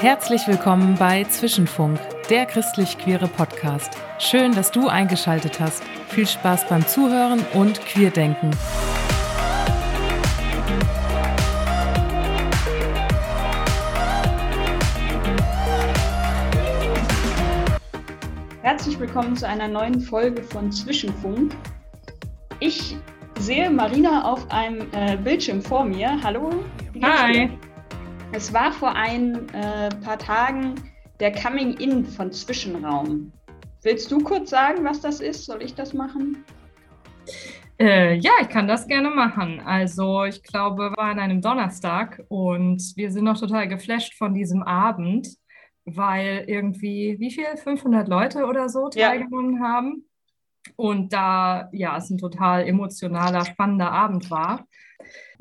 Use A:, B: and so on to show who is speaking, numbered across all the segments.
A: Herzlich willkommen bei Zwischenfunk, der christlich-queere Podcast. Schön, dass du eingeschaltet hast. Viel Spaß beim Zuhören und Queerdenken.
B: Herzlich willkommen zu einer neuen Folge von Zwischenfunk. Ich sehe Marina auf einem äh, Bildschirm vor mir. Hallo.
C: Hi. Dir?
B: Es war vor ein äh, paar Tagen der Coming In von Zwischenraum. Willst du kurz sagen, was das ist? Soll ich das machen?
C: Äh, ja, ich kann das gerne machen. Also ich glaube, wir waren an einem Donnerstag und wir sind noch total geflasht von diesem Abend, weil irgendwie, wie viel? 500 Leute oder so teilgenommen ja. haben. Und da, ja, es ein total emotionaler, spannender Abend war.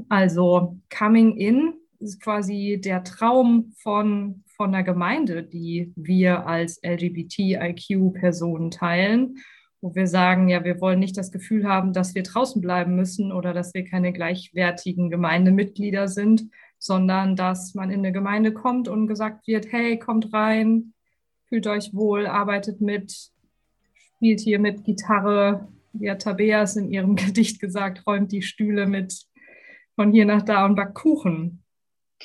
C: Also Coming In ist quasi der Traum von, von der Gemeinde, die wir als LGBTIQ-Personen teilen, wo wir sagen, ja, wir wollen nicht das Gefühl haben, dass wir draußen bleiben müssen oder dass wir keine gleichwertigen Gemeindemitglieder sind, sondern dass man in eine Gemeinde kommt und gesagt wird, hey, kommt rein, fühlt euch wohl, arbeitet mit, spielt hier mit Gitarre, wie hat Tabeas in ihrem Gedicht gesagt, räumt die Stühle mit von hier nach da und backt Kuchen.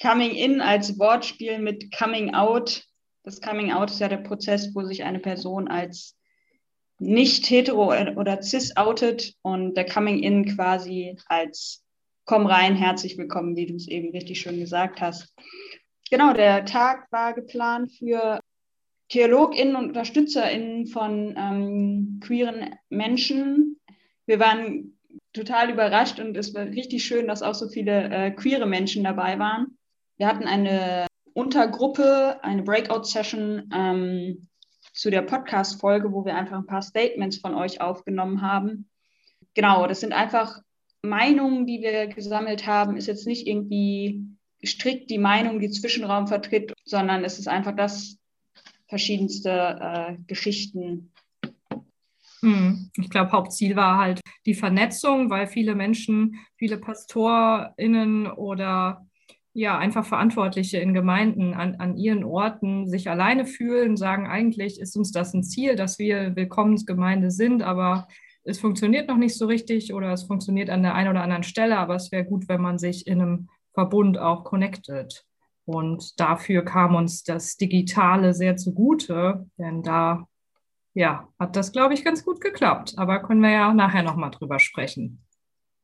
B: Coming in als Wortspiel mit Coming out. Das Coming out ist ja der Prozess, wo sich eine Person als nicht hetero oder cis outet und der Coming in quasi als komm rein, herzlich willkommen, wie du es eben richtig schön gesagt hast. Genau, der Tag war geplant für TheologInnen und UnterstützerInnen von ähm, queeren Menschen. Wir waren total überrascht und es war richtig schön, dass auch so viele äh, queere Menschen dabei waren. Wir hatten eine Untergruppe, eine Breakout-Session ähm, zu der Podcast-Folge, wo wir einfach ein paar Statements von euch aufgenommen haben. Genau, das sind einfach Meinungen, die wir gesammelt haben, ist jetzt nicht irgendwie strikt die Meinung, die Zwischenraum vertritt, sondern es ist einfach das verschiedenste äh, Geschichten.
C: Hm, ich glaube, Hauptziel war halt die Vernetzung, weil viele Menschen, viele PastorInnen oder ja, einfach Verantwortliche in Gemeinden an, an ihren Orten sich alleine fühlen, sagen, eigentlich ist uns das ein Ziel, dass wir Willkommensgemeinde sind, aber es funktioniert noch nicht so richtig oder es funktioniert an der einen oder anderen Stelle, aber es wäre gut, wenn man sich in einem Verbund auch connectet. Und dafür kam uns das Digitale sehr zugute, denn da ja, hat das, glaube ich, ganz gut geklappt. Aber können wir ja nachher nochmal drüber sprechen.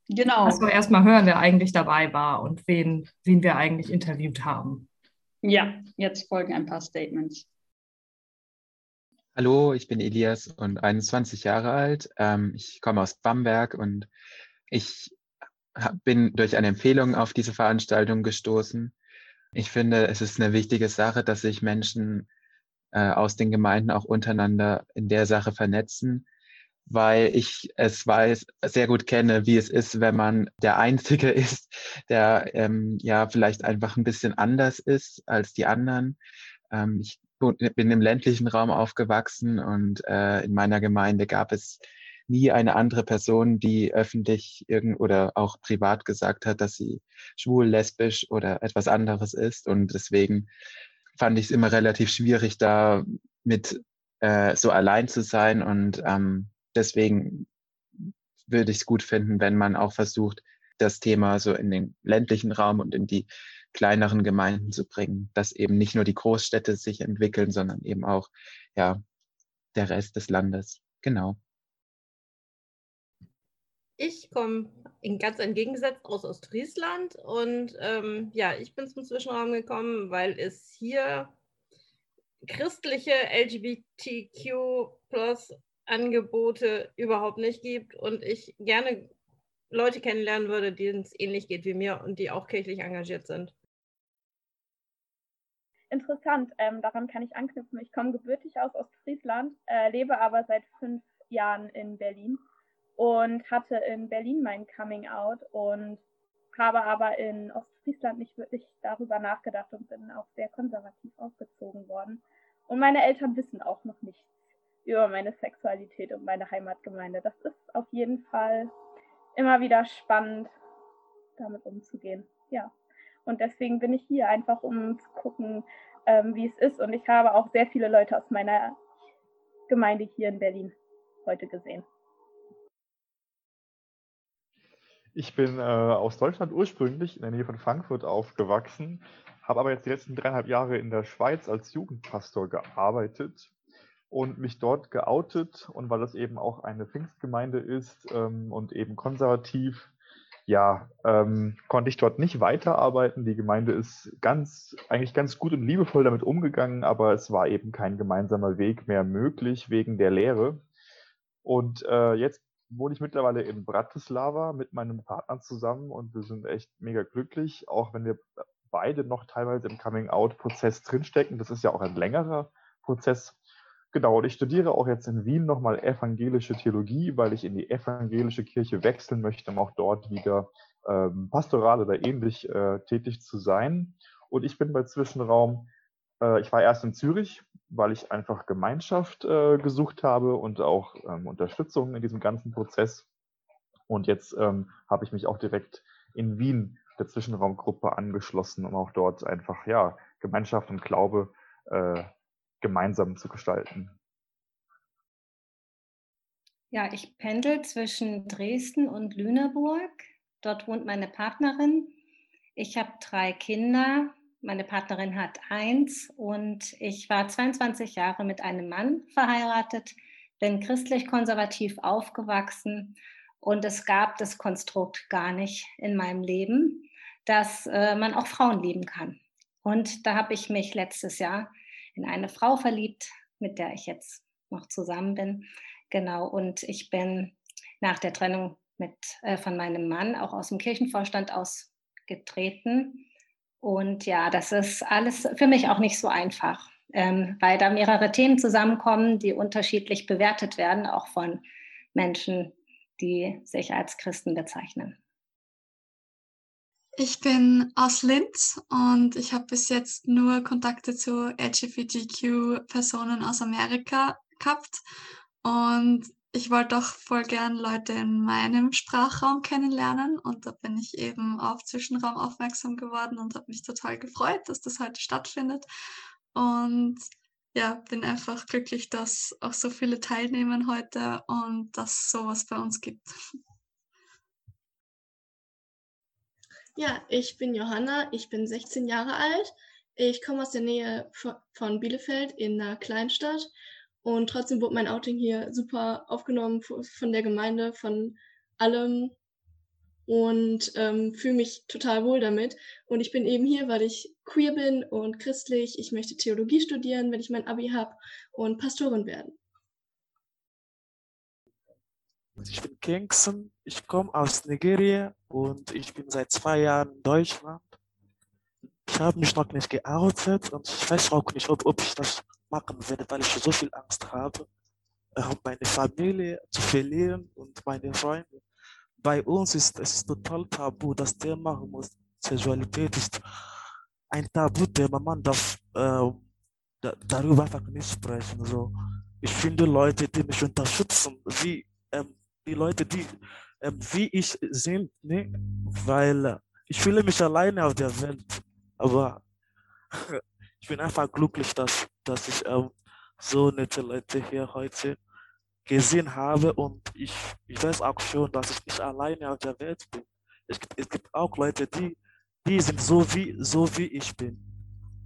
C: Genau. Wir erstmal hören, wer eigentlich dabei war und wen, wen wir eigentlich interviewt haben.
B: Ja, jetzt folgen ein paar Statements.
D: Hallo, ich bin Elias und 21 Jahre alt. Ähm, ich komme aus Bamberg und ich bin durch eine Empfehlung auf diese Veranstaltung gestoßen. Ich finde, es ist eine wichtige Sache, dass sich Menschen äh, aus den Gemeinden auch untereinander in der Sache vernetzen weil ich es weiß, sehr gut kenne, wie es ist, wenn man der Einzige ist, der ähm, ja vielleicht einfach ein bisschen anders ist als die anderen. Ähm, ich bin im ländlichen Raum aufgewachsen und äh, in meiner Gemeinde gab es nie eine andere Person, die öffentlich irgend oder auch privat gesagt hat, dass sie schwul, lesbisch oder etwas anderes ist. Und deswegen fand ich es immer relativ schwierig, da mit äh, so allein zu sein und ähm, deswegen würde ich es gut finden, wenn man auch versucht, das Thema so in den ländlichen Raum und in die kleineren Gemeinden zu bringen, dass eben nicht nur die Großstädte sich entwickeln, sondern eben auch ja der Rest des Landes. Genau.
E: Ich komme ganz entgegengesetzt aus Ostfriesland und ähm, ja, ich bin zum Zwischenraum gekommen, weil es hier christliche LGBTQ Angebote überhaupt nicht gibt und ich gerne Leute kennenlernen würde, denen es ähnlich geht wie mir und die auch kirchlich engagiert sind.
F: Interessant, ähm, daran kann ich anknüpfen. Ich komme gebürtig aus Ostfriesland, äh, lebe aber seit fünf Jahren in Berlin und hatte in Berlin mein Coming Out und habe aber in Ostfriesland nicht wirklich darüber nachgedacht und bin auch sehr konservativ aufgezogen worden. Und meine Eltern wissen auch noch nichts über meine Sexualität und meine Heimatgemeinde. Das ist auf jeden Fall immer wieder spannend, damit umzugehen. Ja. Und deswegen bin ich hier einfach, um zu gucken, ähm, wie es ist. Und ich habe auch sehr viele Leute aus meiner Gemeinde hier in Berlin heute gesehen.
G: Ich bin äh, aus Deutschland ursprünglich in der Nähe von Frankfurt aufgewachsen, habe aber jetzt die letzten dreieinhalb Jahre in der Schweiz als Jugendpastor gearbeitet und mich dort geoutet. Und weil das eben auch eine Pfingstgemeinde ist ähm, und eben konservativ, ja, ähm, konnte ich dort nicht weiterarbeiten. Die Gemeinde ist ganz, eigentlich ganz gut und liebevoll damit umgegangen, aber es war eben kein gemeinsamer Weg mehr möglich wegen der Lehre. Und äh, jetzt wohne ich mittlerweile in Bratislava mit meinem Partner zusammen und wir sind echt mega glücklich, auch wenn wir beide noch teilweise im Coming-out-Prozess drinstecken. Das ist ja auch ein längerer Prozess. Genau, und ich studiere auch jetzt in Wien nochmal evangelische Theologie, weil ich in die evangelische Kirche wechseln möchte, um auch dort wieder ähm, pastoral oder ähnlich äh, tätig zu sein. Und ich bin bei Zwischenraum, äh, ich war erst in Zürich, weil ich einfach Gemeinschaft äh, gesucht habe und auch ähm, Unterstützung in diesem ganzen Prozess. Und jetzt ähm, habe ich mich auch direkt in Wien der Zwischenraumgruppe angeschlossen, um auch dort einfach ja Gemeinschaft und Glaube äh, gemeinsam zu gestalten.
H: Ja, ich pendel zwischen Dresden und Lüneburg. Dort wohnt meine Partnerin. Ich habe drei Kinder. Meine Partnerin hat eins und ich war 22 Jahre mit einem Mann verheiratet, bin christlich-konservativ aufgewachsen und es gab das Konstrukt gar nicht in meinem Leben, dass äh, man auch Frauen lieben kann. Und da habe ich mich letztes Jahr in eine Frau verliebt, mit der ich jetzt noch zusammen bin. Genau, und ich bin nach der Trennung mit, äh, von meinem Mann auch aus dem Kirchenvorstand ausgetreten. Und ja, das ist alles für mich auch nicht so einfach, ähm, weil da mehrere Themen zusammenkommen, die unterschiedlich bewertet werden, auch von Menschen, die sich als Christen bezeichnen.
I: Ich bin aus Linz und ich habe bis jetzt nur Kontakte zu LGBTQ-Personen aus Amerika gehabt. Und ich wollte doch voll gern Leute in meinem Sprachraum kennenlernen. Und da bin ich eben auf Zwischenraum aufmerksam geworden und habe mich total gefreut, dass das heute stattfindet. Und ja, bin einfach glücklich, dass auch so viele teilnehmen heute und dass sowas bei uns gibt.
J: Ja, ich bin Johanna, ich bin 16 Jahre alt. Ich komme aus der Nähe von Bielefeld in einer Kleinstadt und trotzdem wurde mein Outing hier super aufgenommen von der Gemeinde, von allem und ähm, fühle mich total wohl damit. Und ich bin eben hier, weil ich queer bin und christlich. Ich möchte Theologie studieren, wenn ich mein Abi habe und Pastorin werden.
K: Ich bin Kingston, ich komme aus Nigeria und ich bin seit zwei Jahren in Deutschland. Ich habe mich noch nicht geoutet und ich weiß auch nicht, ob, ob ich das machen werde, weil ich so viel Angst habe, äh, meine Familie zu verlieren und meine Freunde. Bei uns ist es total tabu, das Thema Sexualität ist ein Tabuthema, man darf äh, darüber einfach nicht sprechen. So. Ich finde Leute, die mich unterstützen, wie ähm, die Leute, die äh, wie ich sind, ne? weil ich fühle mich alleine auf der Welt. Aber ich bin einfach glücklich, dass, dass ich ähm, so nette Leute hier heute gesehen habe und ich, ich weiß auch schon, dass ich nicht alleine auf der Welt bin. Es gibt, es gibt auch Leute, die, die sind so wie, so wie ich bin.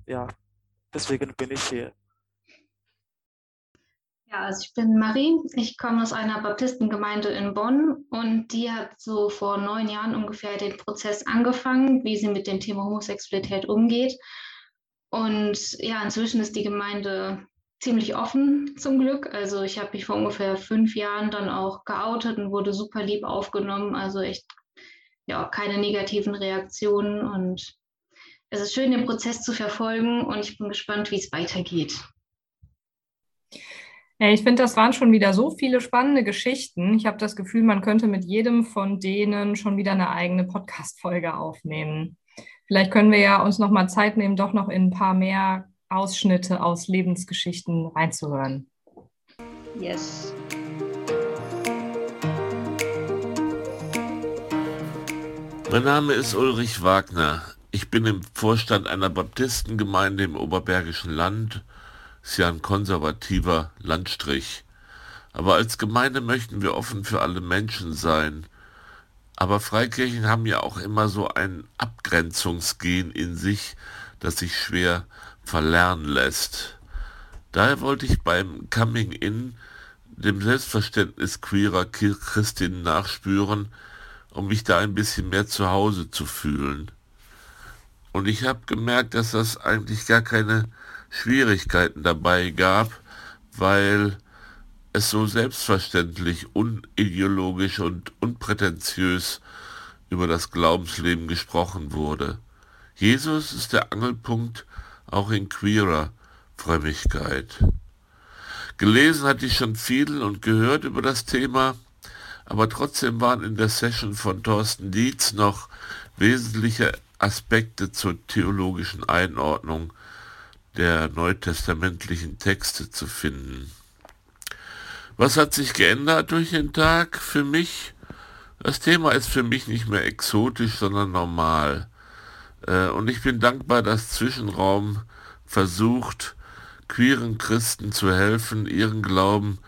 K: Ja, deswegen bin ich hier.
L: Ja, also ich bin Marie. Ich komme aus einer Baptistengemeinde in Bonn und die hat so vor neun Jahren ungefähr den Prozess angefangen, wie sie mit dem Thema Homosexualität umgeht. Und ja, inzwischen ist die Gemeinde ziemlich offen zum Glück. Also ich habe mich vor ungefähr fünf Jahren dann auch geoutet und wurde super lieb aufgenommen. Also echt ja keine negativen Reaktionen und es ist schön, den Prozess zu verfolgen und ich bin gespannt, wie es weitergeht.
C: Ich finde, das waren schon wieder so viele spannende Geschichten. Ich habe das Gefühl, man könnte mit jedem von denen schon wieder eine eigene Podcast-Folge aufnehmen. Vielleicht können wir ja uns noch mal Zeit nehmen, doch noch in ein paar mehr Ausschnitte aus Lebensgeschichten reinzuhören.
B: Yes.
M: Mein Name ist Ulrich Wagner. Ich bin im Vorstand einer Baptistengemeinde im Oberbergischen Land. Ist ja ein konservativer Landstrich. Aber als Gemeinde möchten wir offen für alle Menschen sein. Aber Freikirchen haben ja auch immer so ein Abgrenzungsgen in sich, das sich schwer verlernen lässt. Daher wollte ich beim Coming In dem Selbstverständnis queerer Christinnen nachspüren, um mich da ein bisschen mehr zu Hause zu fühlen. Und ich habe gemerkt, dass das eigentlich gar keine Schwierigkeiten dabei gab, weil es so selbstverständlich, unideologisch und unprätentiös über das Glaubensleben gesprochen wurde. Jesus ist der Angelpunkt auch in queerer Frömmigkeit. Gelesen hatte ich schon viel und gehört über das Thema, aber trotzdem waren in der Session von Thorsten Dietz noch wesentliche Aspekte zur theologischen Einordnung der neutestamentlichen Texte zu finden. Was hat sich geändert durch den Tag für mich? Das Thema ist für mich nicht mehr exotisch, sondern normal. Äh, und ich bin dankbar, dass Zwischenraum versucht, queeren Christen zu helfen, ihren Glauben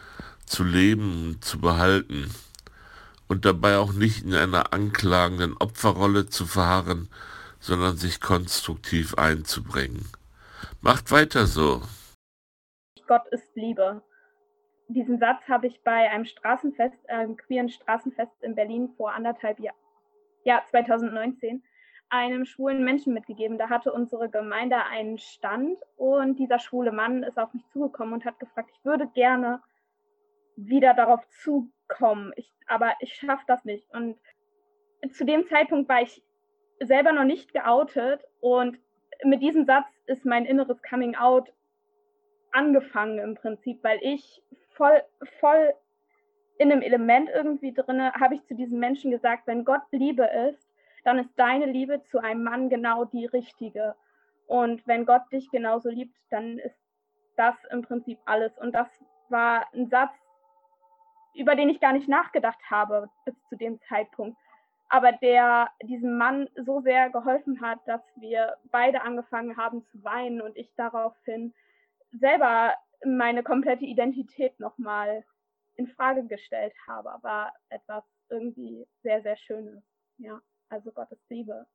M: zu leben zu behalten und dabei auch nicht in einer anklagenden Opferrolle zu verharren, sondern sich konstruktiv einzubringen. Macht weiter so.
F: Gott ist Liebe. Diesen Satz habe ich bei einem Straßenfest, einem queeren Straßenfest in Berlin vor anderthalb Jahren, ja, 2019, einem schwulen Menschen mitgegeben. Da hatte unsere Gemeinde einen Stand und dieser schwule Mann ist auf mich zugekommen und hat gefragt, ich würde gerne wieder darauf zukommen, ich, aber ich schaffe das nicht. Und zu dem Zeitpunkt war ich selber noch nicht geoutet und mit diesem Satz ist mein inneres Coming Out angefangen im Prinzip, weil ich voll, voll in einem Element irgendwie drinne habe ich zu diesem Menschen gesagt, wenn Gott Liebe ist, dann ist deine Liebe zu einem Mann genau die richtige. Und wenn Gott dich genauso liebt, dann ist das im Prinzip alles. Und das war ein Satz, über den ich gar nicht nachgedacht habe bis zu dem Zeitpunkt. Aber der diesem Mann so sehr geholfen hat, dass wir beide angefangen haben zu weinen und ich daraufhin selber meine komplette Identität nochmal in Frage gestellt habe, war etwas irgendwie sehr, sehr Schönes. Ja also Gottes Liebe.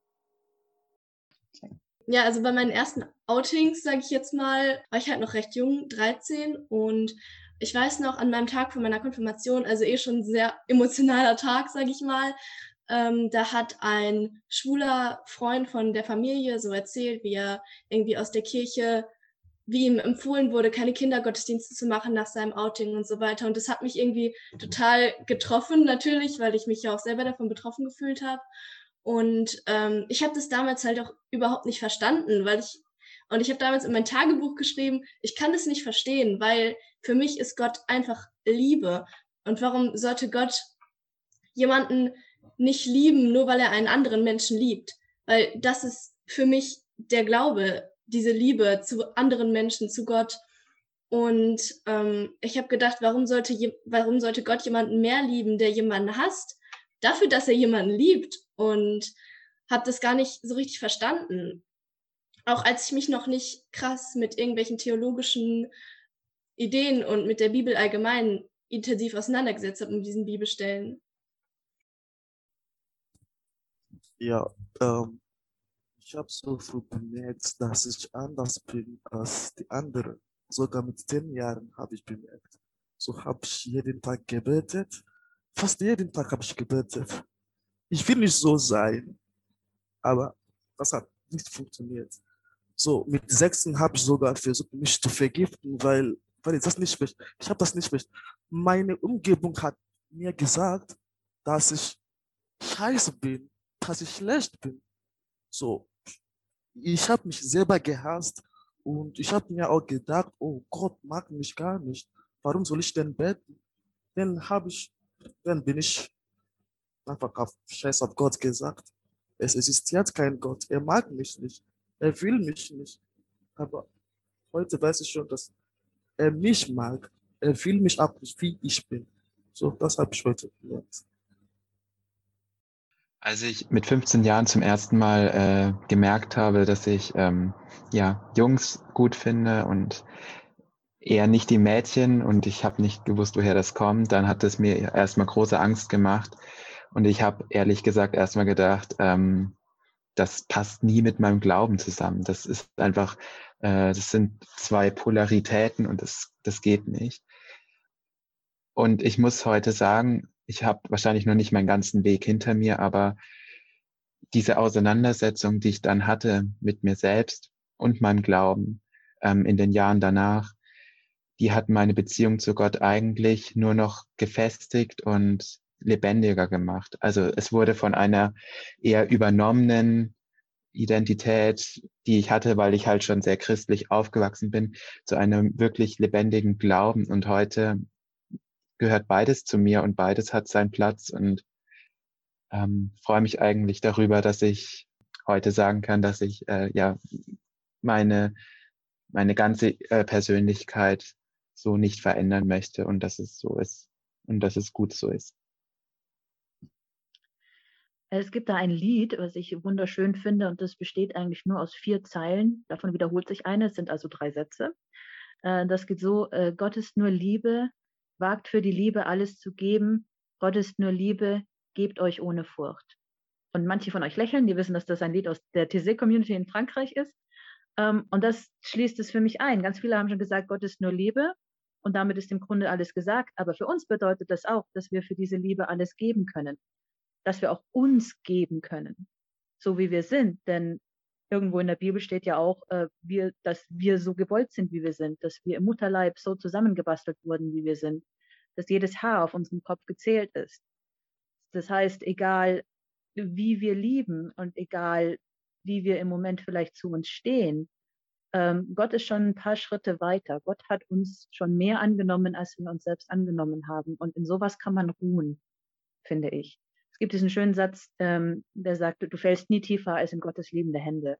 J: Ja, also bei meinen ersten Outings, sage ich jetzt mal, war ich halt noch recht jung, 13 und ich weiß noch an meinem Tag von meiner Konfirmation, also eh schon ein sehr emotionaler Tag, sage ich mal, ähm, da hat ein schwuler Freund von der Familie so erzählt, wie er irgendwie aus der Kirche, wie ihm empfohlen wurde, keine Kindergottesdienste zu machen nach seinem Outing und so weiter. Und das hat mich irgendwie total getroffen, natürlich, weil ich mich ja auch selber davon betroffen gefühlt habe. Und ähm, ich habe das damals halt auch überhaupt nicht verstanden, weil ich, und ich habe damals in mein Tagebuch geschrieben, ich kann das nicht verstehen, weil für mich ist Gott einfach Liebe. Und warum sollte Gott jemanden nicht lieben, nur weil er einen anderen Menschen liebt? Weil das ist für mich der Glaube, diese Liebe zu anderen Menschen, zu Gott. Und ähm, ich habe gedacht, warum sollte, warum sollte Gott jemanden mehr lieben, der jemanden hasst, dafür, dass er jemanden liebt? und habe das gar nicht so richtig verstanden. Auch als ich mich noch nicht krass mit irgendwelchen theologischen Ideen und mit der Bibel allgemein intensiv auseinandergesetzt habe mit diesen Bibelstellen.
K: Ja, ähm, ich habe so früh bemerkt, dass ich anders bin als die anderen. Sogar mit zehn Jahren habe ich bemerkt. So habe ich jeden Tag gebetet. Fast jeden Tag habe ich gebetet. Ich will nicht so sein, aber das hat nicht funktioniert. So, mit sechsten habe ich sogar versucht, mich zu vergiften, weil, weil ich das nicht möchte. Ich habe das nicht möchte. Meine Umgebung hat mir gesagt, dass ich scheiße bin, dass ich schlecht bin. So, ich habe mich selber gehasst und ich habe mir auch gedacht, oh Gott mag mich gar nicht. Warum soll ich denn beten? Dann habe ich, dann bin ich einfach auf Scheiß auf Gott gesagt. Es existiert kein Gott. Er mag mich nicht. Er will mich nicht. Aber heute weiß ich schon, dass er mich mag. äh, fühle mich ab, wie ich bin. So, das habe ich heute gelernt.
D: Als ich mit 15 Jahren zum ersten Mal äh, gemerkt habe, dass ich ähm, ja, Jungs gut finde und eher nicht die Mädchen und ich habe nicht gewusst, woher das kommt, dann hat es mir erstmal große Angst gemacht und ich habe ehrlich gesagt erstmal gedacht, ähm, das passt nie mit meinem Glauben zusammen. Das ist einfach, äh, das sind zwei Polaritäten und das, das geht nicht. Und ich muss heute sagen, ich habe wahrscheinlich noch nicht meinen ganzen Weg hinter mir, aber diese Auseinandersetzung, die ich dann hatte mit mir selbst und meinem Glauben ähm, in den Jahren danach, die hat meine Beziehung zu Gott eigentlich nur noch gefestigt und lebendiger gemacht. Also es wurde von einer eher übernommenen Identität, die ich hatte, weil ich halt schon sehr christlich aufgewachsen bin, zu einem wirklich lebendigen Glauben. Und heute gehört beides zu mir und beides hat seinen Platz und ähm, freue mich eigentlich darüber, dass ich heute sagen kann, dass ich äh, ja meine meine ganze äh, Persönlichkeit so nicht verändern möchte und dass es so ist und dass es gut so ist.
N: Es gibt da ein Lied, was ich wunderschön finde, und das besteht eigentlich nur aus vier Zeilen. Davon wiederholt sich eine, es sind also drei Sätze. Äh, das geht so, äh, Gott ist nur Liebe, wagt für die Liebe alles zu geben. Gott ist nur Liebe, gebt euch ohne Furcht. Und manche von euch lächeln, die wissen, dass das ein Lied aus der TC-Community in Frankreich ist. Ähm, und das schließt es für mich ein. Ganz viele haben schon gesagt, Gott ist nur Liebe. Und damit ist im Grunde alles gesagt. Aber für uns bedeutet das auch, dass wir für diese Liebe alles geben können dass wir auch uns geben können, so wie wir sind. Denn irgendwo in der Bibel steht ja auch, äh, wir, dass wir so gewollt sind, wie wir sind, dass wir im Mutterleib so zusammengebastelt wurden, wie wir sind, dass jedes Haar auf unserem Kopf gezählt ist. Das heißt, egal wie wir lieben und egal wie wir im Moment vielleicht zu uns stehen, ähm, Gott ist schon ein paar Schritte weiter. Gott hat uns schon mehr angenommen, als wir uns selbst angenommen haben. Und in sowas kann man ruhen, finde ich gibt diesen schönen Satz, ähm, der sagt, du fällst nie tiefer als in Gottes liebende Hände.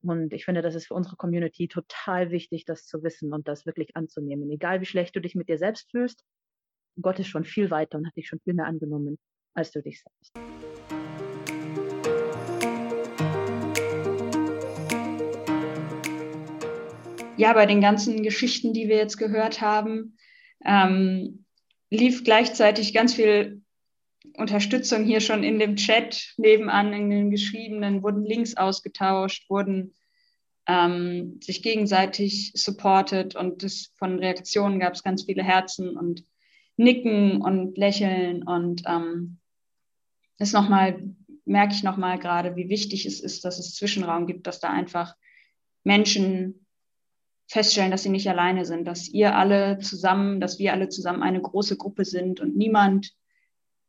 N: Und ich finde, das ist für unsere Community total wichtig, das zu wissen und das wirklich anzunehmen. Egal wie schlecht du dich mit dir selbst fühlst, Gott ist schon viel weiter und hat dich schon viel mehr angenommen, als du dich selbst.
B: Ja, bei den ganzen Geschichten, die wir jetzt gehört haben, ähm, lief gleichzeitig ganz viel Unterstützung hier schon in dem Chat nebenan, in den geschriebenen, wurden Links ausgetauscht, wurden ähm, sich gegenseitig supportet und das, von Reaktionen gab es ganz viele Herzen und Nicken und Lächeln und ähm, ist nochmal, merke ich nochmal gerade, wie wichtig es ist, dass es Zwischenraum gibt, dass da einfach Menschen feststellen, dass sie nicht alleine sind, dass ihr alle zusammen, dass wir alle zusammen eine große Gruppe sind und niemand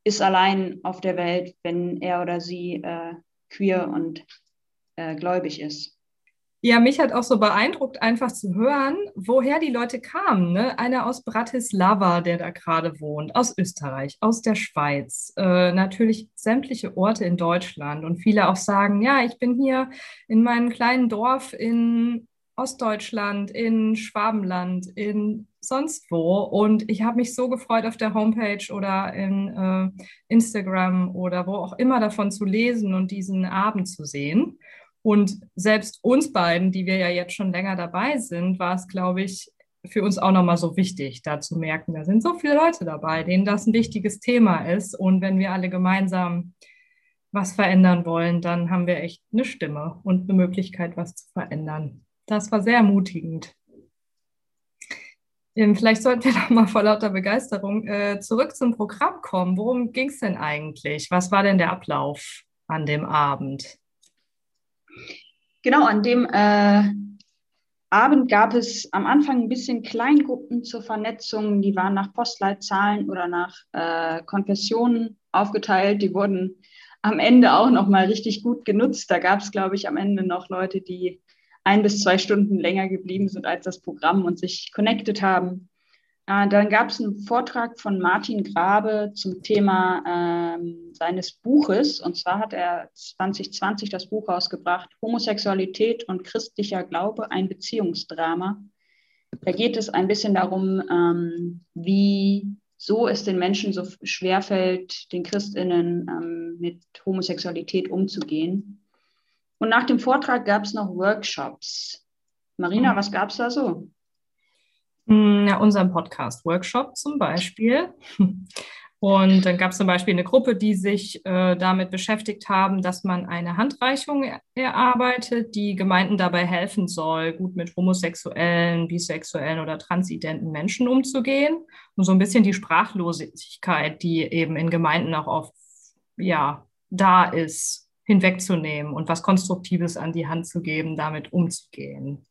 B: ist allein auf der Welt, wenn er oder sie äh, queer und äh, gläubig ist.
C: Ja, mich hat auch so beeindruckt, einfach zu hören, woher die Leute kamen. Ne? Einer aus Bratislava, der da gerade wohnt, aus Österreich, aus der Schweiz, äh, natürlich sämtliche Orte in Deutschland. Und viele auch sagen, ja, ich bin hier in meinem kleinen Dorf in Ostdeutschland, in Schwabenland, in sonst wo. Und ich habe mich so gefreut, auf der Homepage oder in äh, Instagram oder wo auch immer davon zu lesen und diesen Abend zu sehen. Und selbst uns beiden, die wir ja jetzt schon länger dabei sind, war es, glaube ich, für uns auch nochmal so wichtig, da zu merken, da sind so viele Leute dabei, denen das ein wichtiges Thema ist. Und wenn wir alle gemeinsam was verändern wollen, dann haben wir echt eine Stimme und eine Möglichkeit, was zu verändern. Das war sehr ermutigend. Ähm, vielleicht sollten wir doch mal vor lauter Begeisterung äh, zurück zum Programm kommen. Worum ging es denn eigentlich? Was war denn der Ablauf an dem Abend?
B: Genau, an dem äh, Abend gab es am Anfang ein bisschen Kleingruppen zur Vernetzung. Die waren nach Postleitzahlen oder nach äh, Konfessionen aufgeteilt. Die wurden am Ende auch noch mal richtig gut genutzt. Da gab es, glaube ich, am Ende noch Leute, die ein bis zwei Stunden länger geblieben sind als das Programm und sich connected haben. Äh, dann gab es einen Vortrag von Martin Grabe zum Thema ähm, seines Buches. Und zwar hat er 2020 das Buch rausgebracht, Homosexualität und christlicher Glaube, ein Beziehungsdrama. Da geht es ein bisschen darum, ähm, wie so es den Menschen so schwerfällt, den Christinnen ähm, mit Homosexualität umzugehen. Und nach dem Vortrag gab es noch Workshops. Marina, was gab es da so?
C: Ja, unseren Podcast-Workshop zum Beispiel. Und dann gab es zum Beispiel eine Gruppe, die sich äh, damit beschäftigt haben, dass man eine Handreichung er erarbeitet, die Gemeinden dabei helfen soll, gut mit homosexuellen, bisexuellen oder transidenten Menschen umzugehen und so ein bisschen die Sprachlosigkeit, die eben in Gemeinden auch oft ja, da ist, hinwegzunehmen und was Konstruktives an die Hand zu geben, damit umzugehen.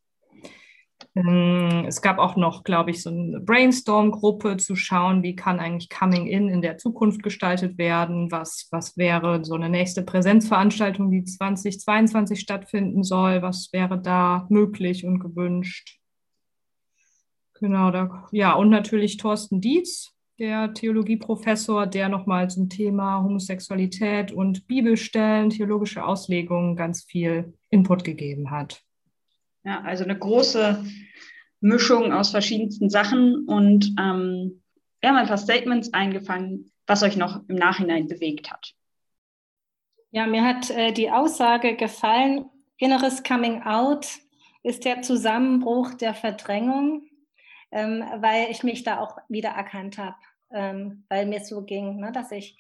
C: Ähm, es gab auch noch, glaube ich, so eine Brainstorm-Gruppe zu schauen, wie kann eigentlich Coming In in der Zukunft gestaltet werden, was, was wäre so eine nächste Präsenzveranstaltung, die 2022 stattfinden soll, was wäre da möglich und gewünscht. Genau, da, ja, und natürlich Thorsten Dietz, der Theologieprofessor, der nochmal zum Thema Homosexualität und Bibelstellen, theologische Auslegungen ganz viel Input gegeben hat.
B: Ja, also eine große Mischung aus verschiedensten Sachen und ähm, wir haben ein paar Statements eingefangen, was euch noch im Nachhinein bewegt hat.
H: Ja, mir hat äh, die Aussage gefallen, inneres Coming Out ist der Zusammenbruch der Verdrängung, ähm, weil ich mich da auch wieder erkannt habe, ähm, weil mir so ging, ne, dass ich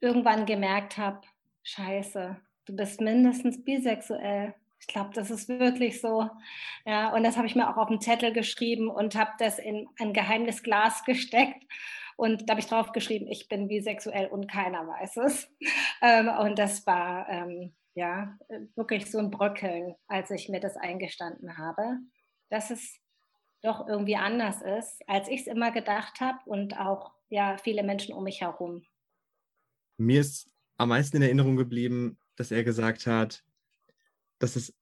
H: irgendwann gemerkt habe, scheiße, du bist mindestens bisexuell. Ich glaube, das ist wirklich so. Ja, und das habe ich mir auch auf den Zettel geschrieben und habe das in ein geheimes Glas gesteckt. Und da habe ich drauf geschrieben, ich bin bisexuell und keiner weiß es. Ähm, und das war ähm, ja wirklich so ein Bröckeln, als ich mir das eingestanden habe, dass es doch irgendwie anders ist, als ich es immer gedacht habe und auch ja viele Menschen um mich herum.
O: Mir ist am meisten in Erinnerung geblieben, dass er gesagt hat, dass es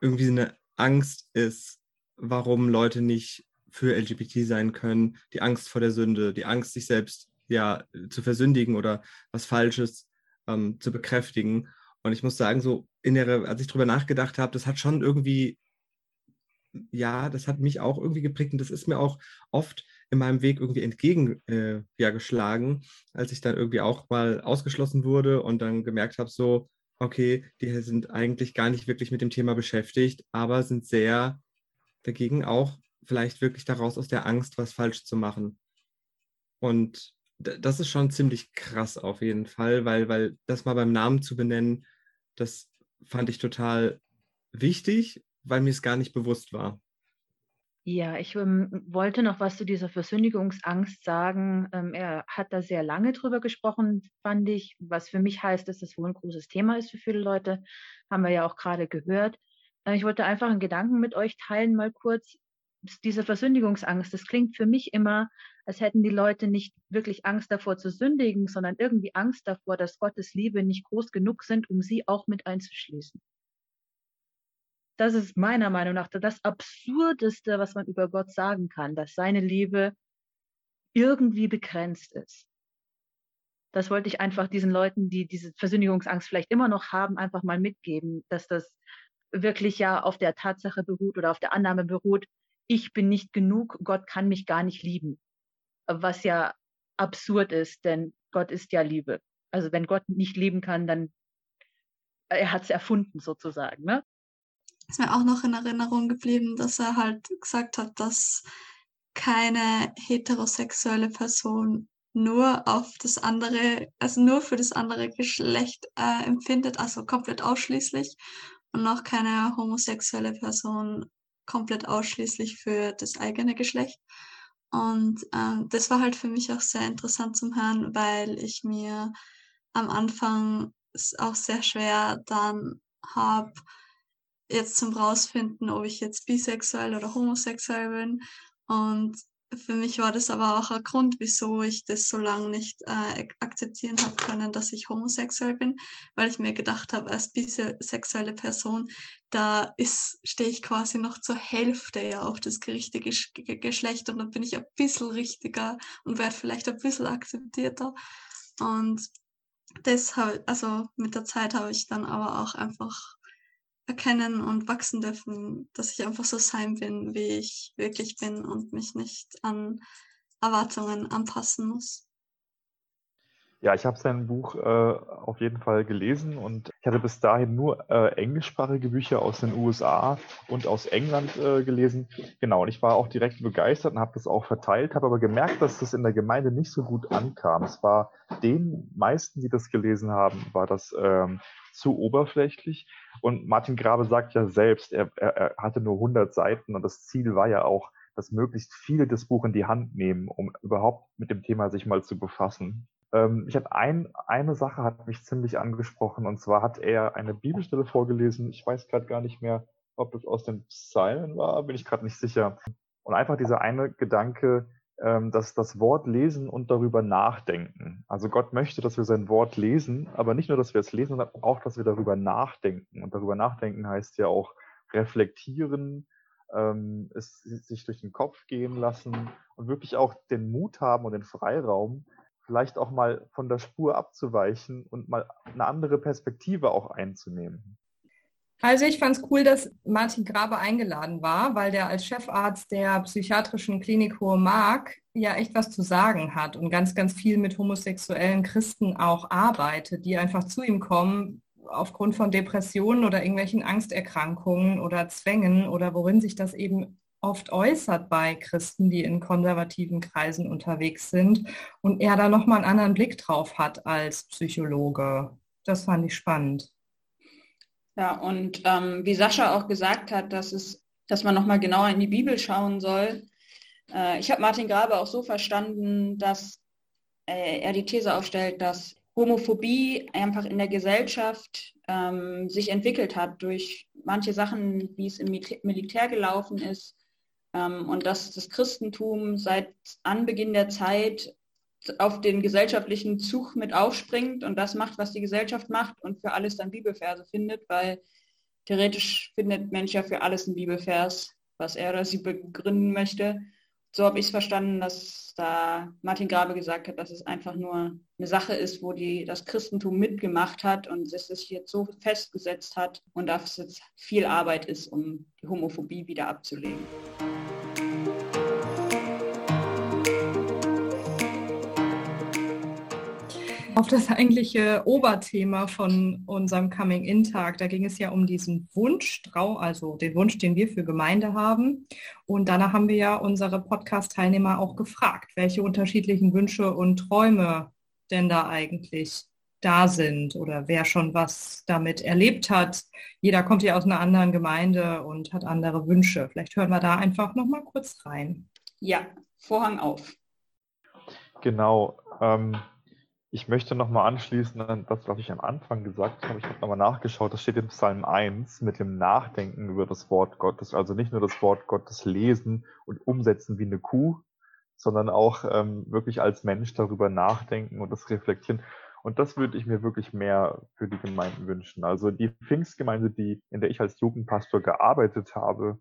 O: irgendwie eine Angst ist, warum Leute nicht für LGBT sein können, die Angst vor der Sünde, die Angst, sich selbst ja zu versündigen oder was Falsches ähm, zu bekräftigen. Und ich muss sagen, so in der, als ich darüber nachgedacht habe, das hat schon irgendwie, ja, das hat mich auch irgendwie geprägt und das ist mir auch oft in meinem Weg irgendwie entgegengeschlagen, äh, ja, als ich dann irgendwie auch mal ausgeschlossen wurde und dann gemerkt habe, so, okay, die sind eigentlich gar nicht wirklich mit dem Thema beschäftigt, aber sind sehr dagegen auch vielleicht wirklich daraus aus der Angst, was falsch zu machen. Und das ist schon ziemlich krass auf jeden Fall, weil, weil das mal beim Namen zu benennen, das fand ich total wichtig, weil mir es gar nicht bewusst war.
N: Ja, ich ähm, wollte noch was zu dieser Versündigungsangst sagen. Ähm, er hat da sehr lange drüber gesprochen, fand ich, was für mich heißt, dass das wohl ein großes Thema ist für viele Leute. Haben wir ja auch gerade gehört. Äh, ich wollte einfach einen Gedanken mit euch teilen, mal kurz. Diese Versündigungsangst, das klingt für mich immer, als hätten die Leute nicht wirklich Angst davor zu sündigen, sondern irgendwie Angst davor, dass Gottes Liebe nicht groß genug sind, um sie auch mit einzuschließen das ist meiner Meinung nach das Absurdeste, was man über Gott sagen kann, dass seine Liebe irgendwie begrenzt ist. Das wollte ich einfach diesen Leuten, die diese Versündigungsangst vielleicht immer noch haben, einfach mal mitgeben, dass das wirklich ja auf der Tatsache beruht oder auf der Annahme beruht, ich bin nicht genug, Gott kann mich gar nicht lieben. Was ja absurd ist, denn Gott ist ja Liebe. Also wenn Gott nicht lieben kann, dann er hat es erfunden sozusagen. Ne?
I: Ist mir auch noch in Erinnerung geblieben, dass er halt gesagt hat, dass keine heterosexuelle Person nur auf das andere, also nur für das andere Geschlecht äh, empfindet, also komplett ausschließlich und auch keine homosexuelle Person komplett ausschließlich für das eigene Geschlecht. Und ähm, das war halt für mich auch sehr interessant zum Hören, weil ich mir am Anfang auch sehr schwer dann habe, jetzt zum rausfinden, ob ich jetzt bisexuell oder homosexuell bin. Und für mich war das aber auch ein Grund, wieso ich das so lange nicht äh, akzeptieren habe können, dass ich homosexuell bin, weil ich mir gedacht habe, als bisexuelle Person, da stehe ich quasi noch zur Hälfte ja auf das richtige Geschlecht und dann bin ich ein bisschen richtiger und werde vielleicht ein bisschen akzeptierter. Und das habe, also mit der Zeit habe ich dann aber auch einfach erkennen und wachsen dürfen, dass ich einfach so sein bin, wie ich wirklich bin und mich nicht an Erwartungen anpassen muss.
G: Ja, ich habe sein Buch äh, auf jeden Fall gelesen und ich hatte bis dahin nur äh, englischsprachige Bücher aus den USA und aus England äh, gelesen. Genau, und ich war auch direkt begeistert und habe das auch verteilt, habe aber gemerkt, dass das in der Gemeinde nicht so gut ankam. Es war den meisten, die das gelesen haben, war das ähm, zu oberflächlich. Und Martin Grabe sagt ja selbst, er, er, er hatte nur 100 Seiten und das Ziel war ja auch, dass möglichst viele das Buch in die Hand nehmen, um überhaupt mit dem Thema sich mal zu befassen. Ähm, ich habe ein, eine Sache hat mich ziemlich angesprochen und zwar hat er eine Bibelstelle vorgelesen. Ich weiß gerade gar nicht mehr, ob das aus den Psalmen war, bin ich gerade nicht sicher. Und einfach dieser eine Gedanke, ähm, dass das Wort lesen und darüber nachdenken. Also Gott möchte, dass wir sein Wort lesen, aber nicht nur, dass wir es lesen, sondern auch, dass wir darüber nachdenken. Und darüber nachdenken heißt ja auch reflektieren, ähm, es sich durch den Kopf gehen lassen und wirklich auch den Mut haben und den Freiraum, vielleicht auch mal von der Spur abzuweichen und mal eine andere Perspektive auch einzunehmen.
C: Also ich fand es cool, dass Martin Grabe eingeladen war, weil der als Chefarzt der psychiatrischen Klinik Hohe Mark ja echt was zu sagen hat und ganz, ganz viel mit homosexuellen Christen auch arbeitet, die einfach zu ihm kommen aufgrund von Depressionen oder irgendwelchen Angsterkrankungen oder Zwängen oder worin sich das eben oft äußert bei Christen, die in konservativen Kreisen unterwegs sind und er da nochmal einen anderen Blick drauf hat als Psychologe. Das fand ich spannend.
B: Ja, und ähm, wie Sascha auch gesagt hat, dass, es, dass man nochmal genauer in die Bibel schauen soll. Äh, ich habe Martin Grabe auch so verstanden, dass äh, er die These aufstellt, dass Homophobie einfach in der Gesellschaft ähm, sich entwickelt hat durch manche Sachen, wie es im Militär gelaufen ist, und dass das Christentum seit Anbeginn der Zeit auf den gesellschaftlichen Zug mit aufspringt und das macht, was die Gesellschaft macht und für alles dann Bibelverse findet, weil theoretisch findet Mensch ja für alles einen Bibelvers, was er oder sie begründen möchte. So habe ich es verstanden, dass da Martin Grabe gesagt hat, dass es einfach nur eine Sache ist, wo die, das Christentum mitgemacht hat und es sich jetzt so festgesetzt hat und dass es jetzt viel Arbeit ist, um die Homophobie wieder abzulegen.
C: Auf das eigentliche Oberthema von unserem Coming-In-Tag. Da ging es ja um diesen Wunsch, also den Wunsch, den wir für Gemeinde haben. Und danach haben wir ja unsere Podcast-Teilnehmer auch gefragt, welche unterschiedlichen Wünsche und Träume denn da eigentlich da sind oder wer schon was damit erlebt hat. Jeder kommt ja aus einer anderen Gemeinde und hat andere Wünsche. Vielleicht hören wir da einfach noch mal kurz rein.
B: Ja, Vorhang auf.
G: Genau. Ähm, ich möchte nochmal anschließen an das, was ich am Anfang gesagt habe. Ich habe nochmal nachgeschaut. Das steht im Psalm 1 mit dem Nachdenken über das Wort Gottes. Also nicht nur das Wort Gottes lesen und umsetzen wie eine Kuh, sondern auch ähm, wirklich als Mensch darüber nachdenken und das reflektieren. Und das würde ich mir wirklich mehr für die Gemeinden wünschen. Also die Pfingstgemeinde, die, in der ich als Jugendpastor gearbeitet habe,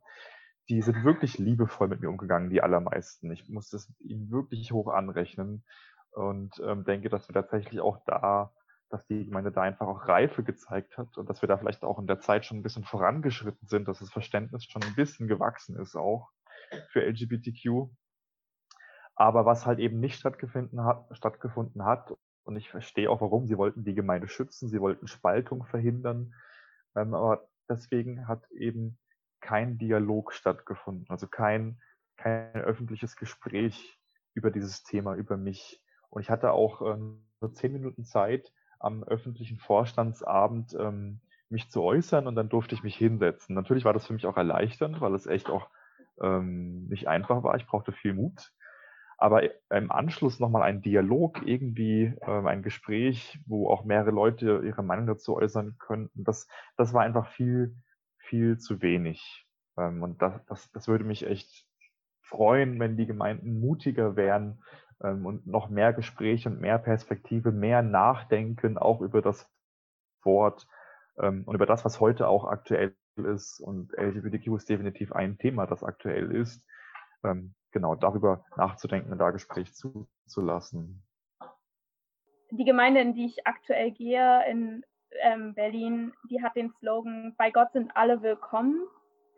G: die sind wirklich liebevoll mit mir umgegangen, die allermeisten. Ich muss das ihnen wirklich hoch anrechnen und ähm, denke, dass wir tatsächlich auch da, dass die Gemeinde da einfach auch Reife gezeigt hat und dass wir da vielleicht auch in der Zeit schon ein bisschen vorangeschritten sind, dass das Verständnis schon ein bisschen gewachsen ist auch für LGBTQ. Aber was halt eben nicht stattgefunden hat, stattgefunden hat, und ich verstehe auch warum, sie wollten die Gemeinde schützen, sie wollten Spaltung verhindern, ähm, aber deswegen hat eben kein Dialog stattgefunden, also kein, kein öffentliches Gespräch über dieses Thema, über mich. Und ich hatte auch ähm, nur zehn Minuten Zeit am öffentlichen Vorstandsabend ähm, mich zu äußern und dann durfte ich mich hinsetzen. Natürlich war das für mich auch erleichternd, weil es echt auch ähm, nicht einfach war. Ich brauchte viel Mut. Aber im Anschluss nochmal ein Dialog, irgendwie ähm, ein Gespräch, wo auch mehrere Leute ihre Meinung dazu äußern könnten, das, das war einfach viel, viel zu wenig. Ähm, und das, das, das würde mich echt freuen, wenn die Gemeinden mutiger wären, und noch mehr Gespräche und mehr Perspektive, mehr Nachdenken auch über das Wort ähm, und über das, was heute auch aktuell ist. Und LGBTQ ist definitiv ein Thema, das aktuell ist. Ähm, genau, darüber nachzudenken und da Gespräch zuzulassen.
F: Die Gemeinde, in die ich aktuell gehe, in ähm, Berlin, die hat den Slogan, bei Gott sind alle willkommen,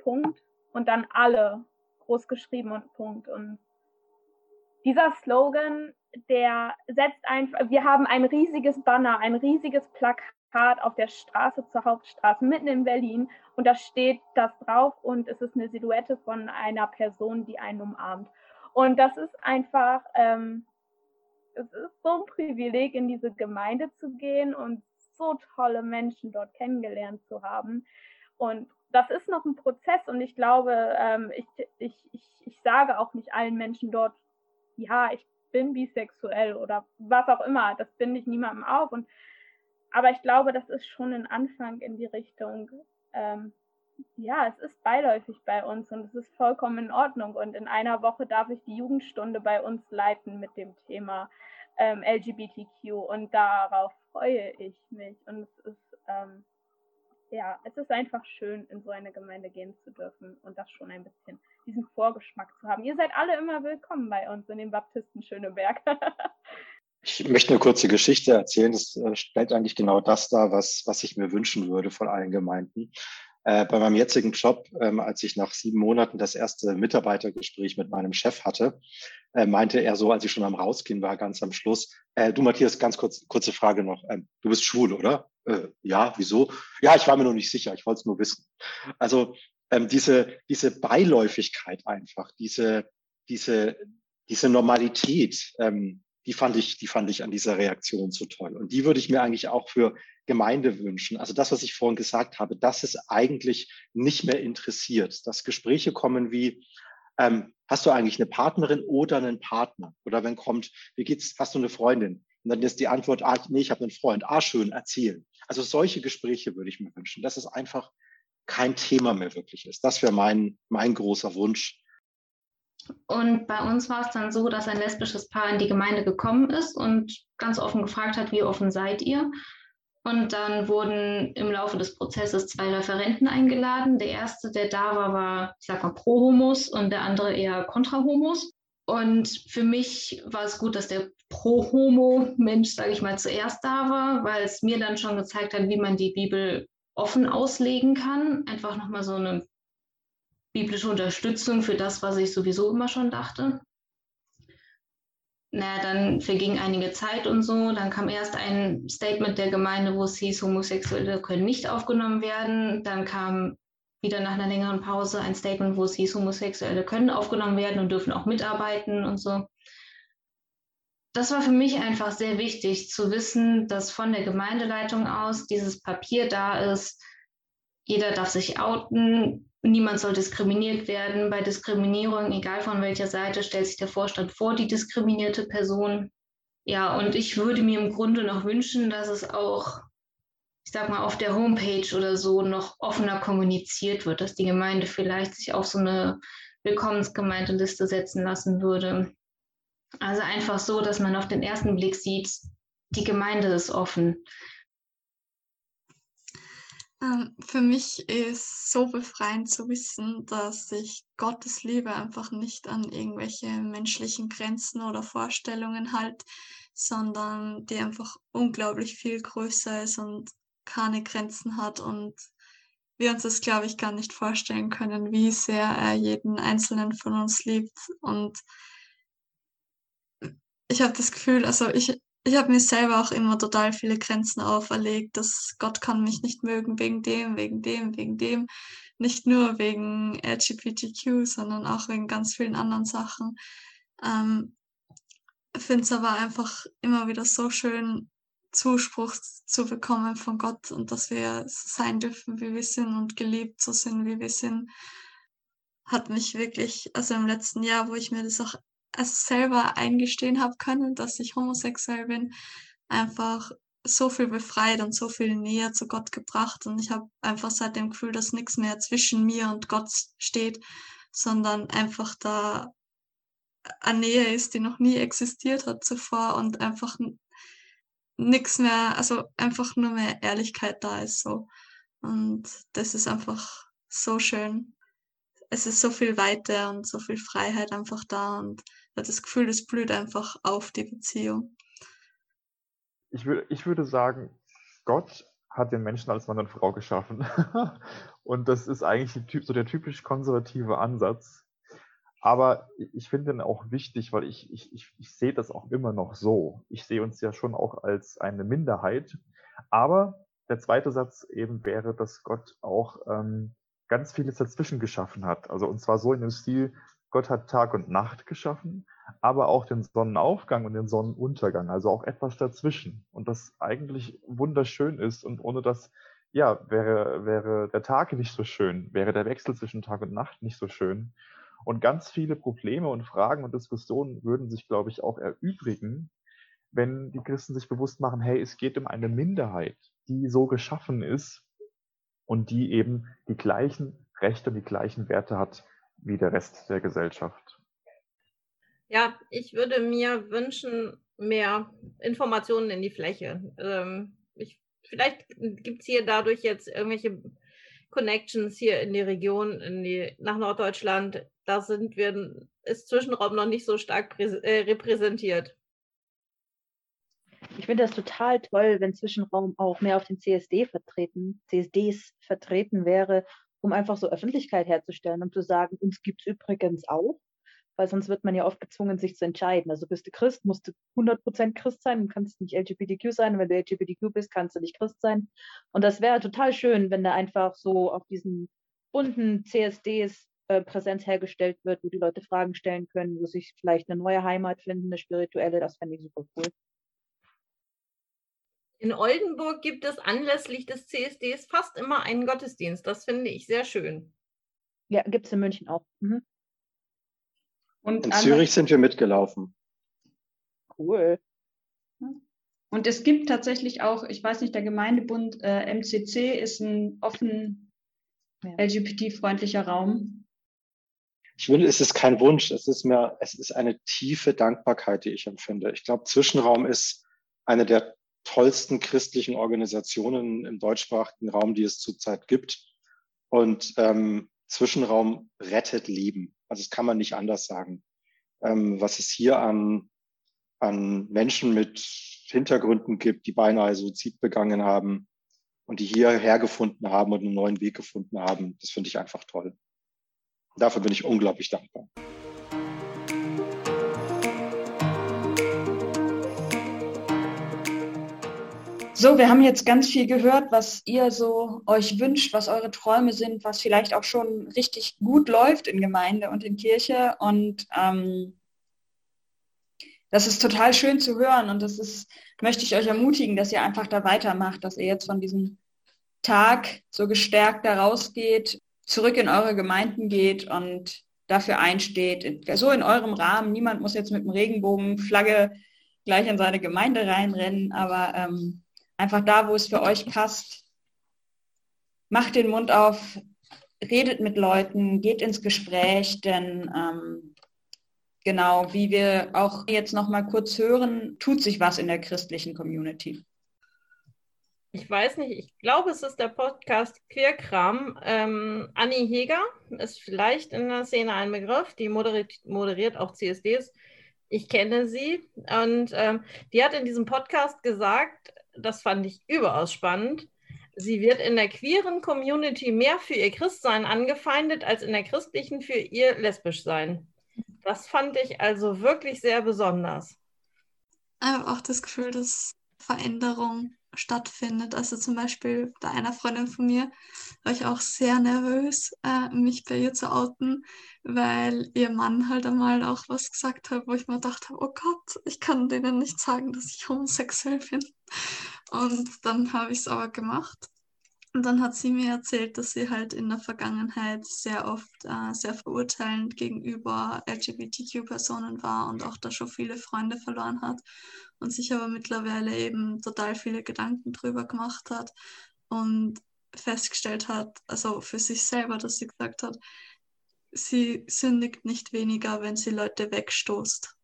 F: Punkt. Und dann alle, groß geschrieben und Punkt. Und dieser Slogan, der setzt einfach, wir haben ein riesiges Banner, ein riesiges Plakat auf der Straße zur Hauptstraße mitten in Berlin und da steht das drauf und es ist eine Silhouette von einer Person, die einen umarmt. Und das ist einfach, ähm, es ist so ein Privileg, in diese Gemeinde zu gehen und so tolle Menschen dort kennengelernt zu haben. Und das ist noch ein Prozess und ich glaube, ähm, ich, ich, ich, ich sage auch nicht allen Menschen dort, ja, ich bin bisexuell oder was auch immer, das bin ich niemandem auf. Und, aber ich glaube, das ist schon ein Anfang in die Richtung, ähm, ja, es ist beiläufig bei uns und es ist vollkommen in Ordnung. Und in einer Woche darf ich die Jugendstunde bei uns leiten mit dem Thema ähm, LGBTQ und darauf freue ich mich. Und es ist, ähm, ja, es ist einfach schön, in so eine Gemeinde gehen zu dürfen und das schon ein bisschen, diesen Vorgeschmack zu haben. Ihr seid alle immer willkommen bei uns in den Baptisten Schöneberg.
P: ich möchte eine kurze Geschichte erzählen. Das äh, stellt eigentlich genau das dar, was, was ich mir wünschen würde von allen Gemeinden. Äh, bei meinem jetzigen Job, ähm, als ich nach sieben Monaten das erste Mitarbeitergespräch mit meinem Chef hatte, äh, meinte er so, als ich schon am Rausgehen war, ganz am Schluss, äh, du Matthias, ganz kurz, kurze Frage noch, ähm, du bist schwul, oder? Äh, ja, wieso? Ja, ich war mir noch nicht sicher, ich wollte es nur wissen. Also ähm, diese, diese Beiläufigkeit einfach, diese, diese, diese Normalität, ähm, die fand ich, die fand ich an dieser Reaktion so toll. Und die würde ich mir eigentlich auch für Gemeinde wünschen. Also das, was ich vorhin gesagt habe, das ist eigentlich nicht mehr interessiert. Dass Gespräche kommen wie, ähm, hast du eigentlich eine Partnerin oder einen Partner? Oder wenn kommt, wie geht's, hast du eine Freundin? Und dann ist die Antwort, ah, nee, ich habe einen Freund. Ah, schön, erzählen. Also solche Gespräche würde ich mir wünschen, dass es einfach kein Thema mehr wirklich ist. Das wäre mein, mein großer Wunsch,
L: und bei uns war es dann so, dass ein lesbisches Paar in die Gemeinde gekommen ist und ganz offen gefragt hat, wie offen seid ihr? Und dann wurden im Laufe des Prozesses zwei Referenten eingeladen. Der erste, der da war, war, ich sag mal, pro Homos und der andere eher kontra Homos. Und für mich war es gut, dass der Pro-Homo-Mensch, sage ich mal, zuerst da war, weil es mir dann schon gezeigt hat, wie man die Bibel offen auslegen kann. Einfach nochmal so eine biblische Unterstützung für das, was ich sowieso immer schon dachte. Naja, dann verging einige Zeit und so. Dann kam erst ein Statement der Gemeinde, wo es hieß, Homosexuelle können nicht aufgenommen werden. Dann kam wieder nach einer längeren Pause ein Statement, wo es hieß, Homosexuelle können aufgenommen werden und dürfen auch mitarbeiten und so. Das war für mich einfach sehr wichtig zu wissen, dass von der Gemeindeleitung aus dieses Papier da ist. Jeder darf sich outen, niemand soll diskriminiert werden. Bei Diskriminierung, egal von welcher Seite, stellt sich der Vorstand vor die diskriminierte Person. Ja, und ich würde mir im Grunde noch wünschen, dass es auch, ich sag mal, auf der Homepage oder so noch offener kommuniziert wird, dass die Gemeinde vielleicht sich auf so eine Willkommensgemeindeliste setzen lassen würde. Also einfach so, dass man auf den ersten Blick sieht, die Gemeinde ist offen.
I: Ähm, für mich ist so befreiend zu wissen, dass sich Gottes Liebe einfach nicht an irgendwelche menschlichen Grenzen oder Vorstellungen halt, sondern die einfach unglaublich viel größer ist und keine Grenzen hat und wir uns das, glaube ich, gar nicht vorstellen können, wie sehr er jeden einzelnen von uns liebt. Und ich habe das Gefühl, also ich, ich habe mir selber auch immer total viele Grenzen auferlegt, dass Gott kann mich nicht mögen wegen dem, wegen dem, wegen dem. Nicht nur wegen LGBTQ, sondern auch wegen ganz vielen anderen Sachen. Ähm, finde es aber einfach immer wieder so schön, Zuspruch zu bekommen von Gott und dass wir sein dürfen, wie wir sind und geliebt so sind, wie wir sind, hat mich wirklich, also im letzten Jahr, wo ich mir das auch es selber eingestehen habe können, dass ich homosexuell bin, einfach so viel befreit und so viel näher zu Gott gebracht. Und ich habe einfach seit dem Gefühl, dass nichts mehr zwischen mir und Gott steht, sondern einfach da eine Nähe ist, die noch nie existiert hat zuvor und einfach nichts mehr, also einfach nur mehr Ehrlichkeit da ist so. Und das ist einfach so schön. Es ist so viel weiter und so viel Freiheit einfach da und das Gefühl, es blüht einfach auf die Beziehung.
G: Ich, wür ich würde sagen, Gott hat den Menschen als Mann und Frau geschaffen. und das ist eigentlich so der typisch konservative Ansatz. Aber ich finde ihn auch wichtig, weil ich, ich, ich, ich sehe das auch immer noch so. Ich sehe uns ja schon auch als eine Minderheit. Aber der zweite Satz eben wäre, dass Gott auch ähm, ganz vieles dazwischen geschaffen hat. Also und zwar so in dem Stil, Gott hat Tag und Nacht geschaffen, aber auch den Sonnenaufgang und den Sonnenuntergang, also auch etwas dazwischen. Und das eigentlich wunderschön ist und ohne das, ja, wäre, wäre der Tag nicht so schön, wäre der Wechsel zwischen Tag und Nacht nicht so schön. Und ganz viele Probleme und Fragen und Diskussionen würden sich, glaube ich, auch erübrigen, wenn die Christen sich bewusst machen, hey, es geht um eine Minderheit, die so geschaffen ist und die eben die gleichen Rechte und die gleichen Werte hat wie der Rest der Gesellschaft.
E: Ja, ich würde mir wünschen, mehr Informationen in die Fläche. Ähm, ich, vielleicht gibt es hier dadurch jetzt irgendwelche Connections hier in die Region, in die, nach Norddeutschland. Da sind wir, ist Zwischenraum noch nicht so stark äh, repräsentiert.
N: Ich finde das total toll, wenn Zwischenraum auch mehr auf den CSD vertreten, CSDs vertreten wäre, um einfach so Öffentlichkeit herzustellen und zu sagen, uns gibt es übrigens auch, weil sonst wird man ja oft gezwungen, sich zu entscheiden. Also bist du Christ, musst du 100% Christ sein und kannst nicht LGBTQ sein. Und wenn du LGBTQ bist, kannst du nicht Christ sein. Und das wäre total schön, wenn da einfach so auf diesen bunten CSDs äh, Präsenz hergestellt wird, wo die Leute Fragen stellen können, wo sich vielleicht eine neue Heimat finden, eine spirituelle. Das fände ich super cool.
E: In Oldenburg gibt es anlässlich des CSDs fast immer einen Gottesdienst. Das finde ich sehr schön.
N: Ja, gibt es in München auch. Mhm.
P: Und in Zürich sind wir mitgelaufen.
N: Cool.
B: Und es gibt tatsächlich auch, ich weiß nicht, der Gemeindebund äh, MCC ist ein offen ja. LGBT-freundlicher Raum.
P: Ich finde, es ist kein Wunsch, es ist mehr, es ist eine tiefe Dankbarkeit, die ich empfinde. Ich glaube, Zwischenraum ist eine der tollsten christlichen Organisationen im deutschsprachigen Raum, die es zurzeit gibt. Und ähm, Zwischenraum rettet Leben. Also das kann man nicht anders sagen. Ähm, was es hier an, an Menschen mit Hintergründen gibt, die beinahe Suizid begangen haben und die hierher gefunden haben und einen neuen Weg gefunden haben, das finde ich einfach toll. Dafür bin ich unglaublich dankbar.
B: So, wir haben jetzt ganz viel gehört, was ihr so euch wünscht, was eure Träume sind, was vielleicht auch schon richtig gut läuft in Gemeinde und in Kirche. Und ähm, das ist total schön zu hören. Und das ist, möchte ich euch ermutigen, dass ihr einfach da weitermacht, dass ihr jetzt von diesem Tag so gestärkt da rausgeht, zurück in eure Gemeinden geht und dafür einsteht. So in eurem Rahmen. Niemand muss jetzt mit dem Regenbogenflagge gleich in seine Gemeinde reinrennen, aber ähm, Einfach da, wo es für euch passt. Macht den Mund auf, redet mit Leuten, geht ins Gespräch, denn ähm, genau, wie wir auch jetzt noch mal kurz hören, tut sich was in der christlichen Community.
E: Ich weiß nicht, ich glaube, es ist der Podcast Queerkram. Ähm, Anni Heger ist vielleicht in der Szene ein Begriff, die moderiert, moderiert auch CSDs. Ich kenne sie und ähm, die hat in diesem Podcast gesagt, das fand ich überaus spannend. Sie wird in der queeren Community mehr für ihr Christsein angefeindet als in der christlichen für ihr Lesbischsein. Das fand ich also wirklich sehr besonders.
I: Habe auch das Gefühl, dass Veränderung stattfindet. Also zum Beispiel bei einer Freundin von mir war ich auch sehr nervös, äh, mich bei ihr zu outen, weil ihr Mann halt einmal auch was gesagt hat, wo ich mir gedacht habe, oh Gott, ich kann denen nicht sagen, dass ich homosexuell bin. Und dann habe ich es aber gemacht. Und dann hat sie mir erzählt, dass sie halt in der Vergangenheit sehr oft äh, sehr verurteilend gegenüber LGBTQ-Personen war und auch da schon viele Freunde verloren hat und sich aber mittlerweile eben total viele Gedanken drüber gemacht hat und festgestellt hat, also für sich selber, dass sie gesagt hat, sie sündigt nicht weniger, wenn sie Leute wegstoßt.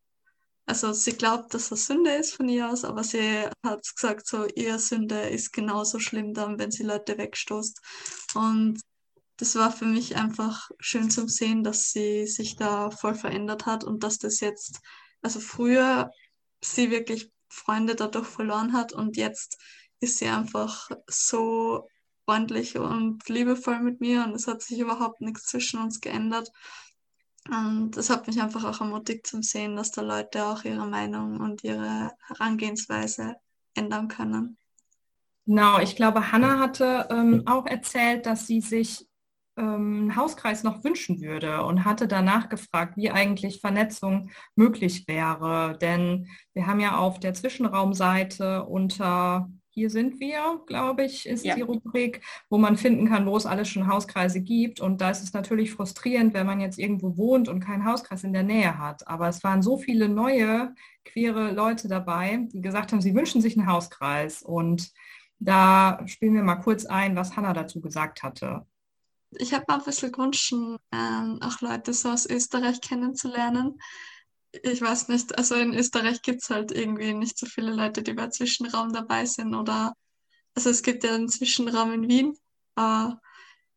I: Also sie glaubt, dass das Sünde ist von ihr aus, aber sie hat gesagt, so ihr Sünde ist genauso schlimm dann, wenn sie Leute wegstoßt. Und das war für mich einfach schön zum Sehen, dass sie sich da voll verändert hat und dass das jetzt, also früher sie wirklich Freunde dadurch verloren hat und jetzt ist sie einfach so freundlich und liebevoll mit mir und es hat sich überhaupt nichts zwischen uns geändert. Und das hat mich einfach auch ermutigt zum Sehen, dass da Leute auch ihre Meinung und ihre Herangehensweise ändern können.
C: Genau, ich glaube, Hannah hatte ähm, auch erzählt, dass sie sich ähm, einen Hauskreis noch wünschen würde und hatte danach gefragt, wie eigentlich Vernetzung möglich wäre. Denn wir haben ja auf der Zwischenraumseite unter hier sind wir, glaube ich, ist ja. die Rubrik, wo man finden kann, wo es alles schon Hauskreise gibt. Und da ist es natürlich frustrierend, wenn man jetzt irgendwo wohnt und keinen Hauskreis in der Nähe hat. Aber es waren so viele neue queere Leute dabei, die gesagt haben, sie wünschen sich einen Hauskreis. Und da spielen wir mal kurz ein, was Hanna dazu gesagt hatte.
I: Ich habe mal ein bisschen gewünscht, ähm, auch Leute so aus Österreich kennenzulernen ich weiß nicht, also in Österreich gibt es halt irgendwie nicht so viele Leute, die bei Zwischenraum dabei sind. Oder also es gibt ja einen Zwischenraum in Wien, aber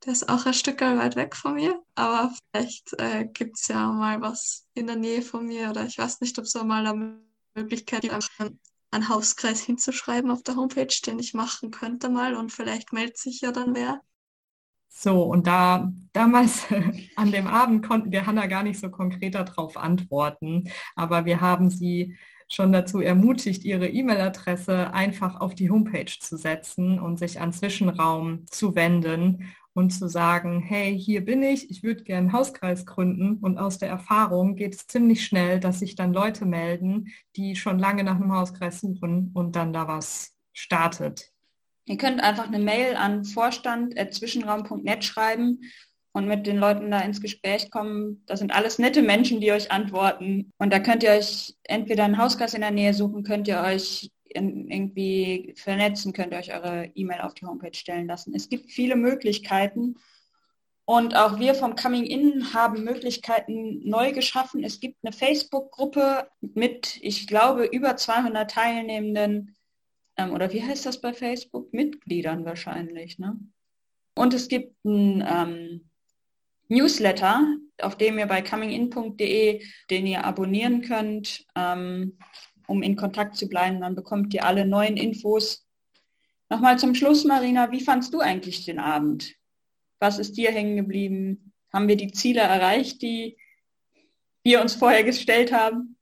I: der ist auch ein Stück weit weg von mir. Aber vielleicht äh, gibt es ja mal was in der Nähe von mir oder ich weiß nicht, ob es mal eine Möglichkeit gibt, einen Hauskreis hinzuschreiben auf der Homepage, den ich machen könnte mal und vielleicht meldet sich ja dann wer.
C: So, und da damals an dem Abend konnten wir Hanna gar nicht so konkret darauf antworten, aber wir haben sie schon dazu ermutigt, ihre E-Mail-Adresse einfach auf die Homepage zu setzen und sich an Zwischenraum zu wenden und zu sagen, hey, hier bin ich, ich würde gerne einen Hauskreis gründen. Und aus der Erfahrung geht es ziemlich schnell, dass sich dann Leute melden, die schon lange nach einem Hauskreis suchen und dann da was startet.
B: Ihr könnt einfach eine Mail an vorstand.zwischenraum.net schreiben und mit den Leuten da ins Gespräch kommen. Das sind alles nette Menschen, die euch antworten. Und da könnt ihr euch entweder einen Hauskreis in der Nähe suchen, könnt ihr euch in, irgendwie vernetzen, könnt ihr euch eure E-Mail auf die Homepage stellen lassen. Es gibt viele Möglichkeiten. Und auch wir vom Coming In haben Möglichkeiten neu geschaffen. Es gibt eine Facebook-Gruppe mit, ich glaube, über 200 Teilnehmenden oder wie heißt das bei Facebook? Mitgliedern wahrscheinlich. Ne? Und es gibt ein ähm, Newsletter, auf dem ihr bei comingin.de, den ihr abonnieren könnt, ähm, um in Kontakt zu bleiben. Dann bekommt ihr alle neuen Infos. Nochmal zum Schluss, Marina, wie fandst du eigentlich den Abend? Was ist dir hängen geblieben? Haben wir die Ziele erreicht, die wir uns vorher gestellt haben?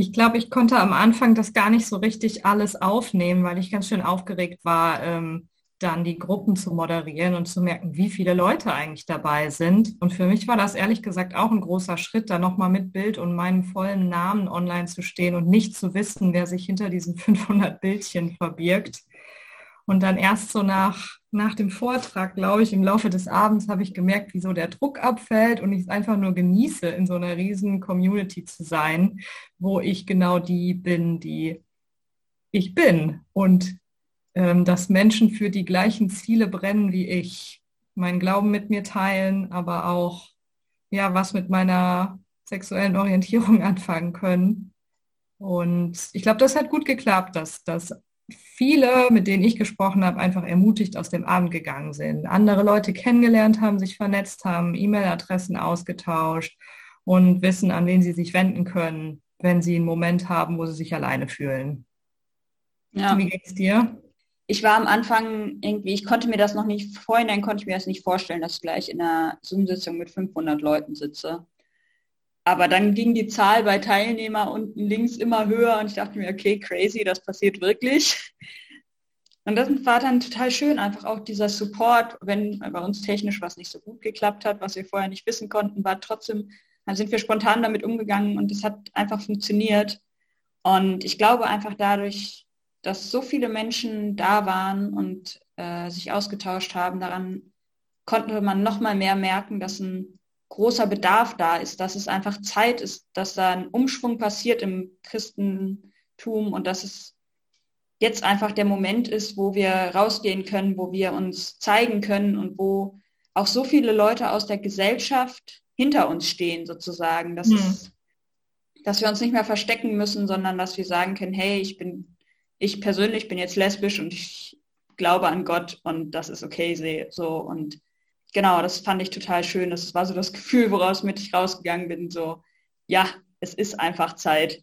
C: Ich glaube, ich konnte am Anfang das gar nicht so richtig alles aufnehmen, weil ich ganz schön aufgeregt war, ähm, dann die Gruppen zu moderieren und zu merken, wie viele Leute eigentlich dabei sind. Und für mich war das ehrlich gesagt auch ein großer Schritt, da nochmal mit Bild und meinem vollen Namen online zu stehen und nicht zu wissen, wer sich hinter diesen 500 Bildchen verbirgt. Und dann erst so nach, nach dem Vortrag, glaube ich, im Laufe des Abends habe ich gemerkt, wie so der Druck abfällt und ich es einfach nur genieße, in so einer riesen Community zu sein, wo ich genau die bin, die ich bin. Und ähm, dass Menschen für die gleichen Ziele brennen wie ich, meinen Glauben mit mir teilen, aber auch ja, was mit meiner sexuellen Orientierung anfangen können. Und ich glaube, das hat gut geklappt, dass, dass viele, mit denen ich gesprochen habe, einfach ermutigt aus dem Abend gegangen sind, andere Leute kennengelernt haben, sich vernetzt haben, E-Mail-Adressen ausgetauscht und wissen, an wen sie sich wenden können, wenn sie einen Moment haben, wo sie sich alleine fühlen. Ja. Wie geht's dir?
B: Ich war am Anfang irgendwie, ich konnte mir das noch nicht, vorhin konnte ich mir das nicht vorstellen, dass ich gleich in einer Zoom-Sitzung mit 500 Leuten sitze. Aber dann ging die Zahl bei Teilnehmer unten links immer höher und ich dachte mir, okay, crazy, das passiert wirklich. Und das war dann total schön, einfach auch dieser Support, wenn bei uns technisch was nicht so gut geklappt hat, was wir vorher nicht wissen konnten, war trotzdem, dann sind wir spontan damit umgegangen und es hat einfach funktioniert. Und ich glaube einfach dadurch, dass so viele Menschen da waren und äh, sich ausgetauscht haben, daran konnte man noch mal mehr merken, dass ein großer Bedarf da ist, dass es einfach Zeit ist, dass da ein Umschwung passiert im Christentum und dass es jetzt einfach der Moment ist, wo wir rausgehen können, wo wir uns zeigen können und wo auch so viele Leute aus der Gesellschaft hinter uns stehen sozusagen, dass, mhm. es, dass wir uns nicht mehr verstecken müssen, sondern dass wir sagen können, hey, ich bin, ich persönlich bin jetzt lesbisch und ich glaube an Gott und das ist okay so und genau, das fand ich total schön. Das war so das Gefühl, woraus mit ich rausgegangen bin. So, ja, es ist einfach Zeit.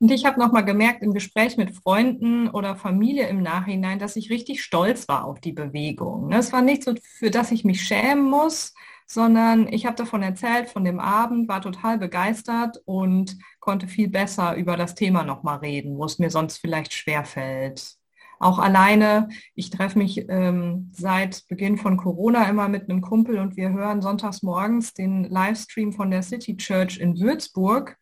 C: Und ich habe nochmal gemerkt im Gespräch mit Freunden oder Familie im Nachhinein, dass ich richtig stolz war auf die Bewegung. Es war nicht so, für das ich mich schämen muss, sondern ich habe davon erzählt, von dem Abend, war total begeistert und konnte viel besser über das Thema nochmal reden, wo es mir sonst vielleicht schwerfällt. Auch alleine, ich treffe mich ähm, seit Beginn von Corona immer mit einem Kumpel und wir hören sonntags morgens den Livestream von der City Church in Würzburg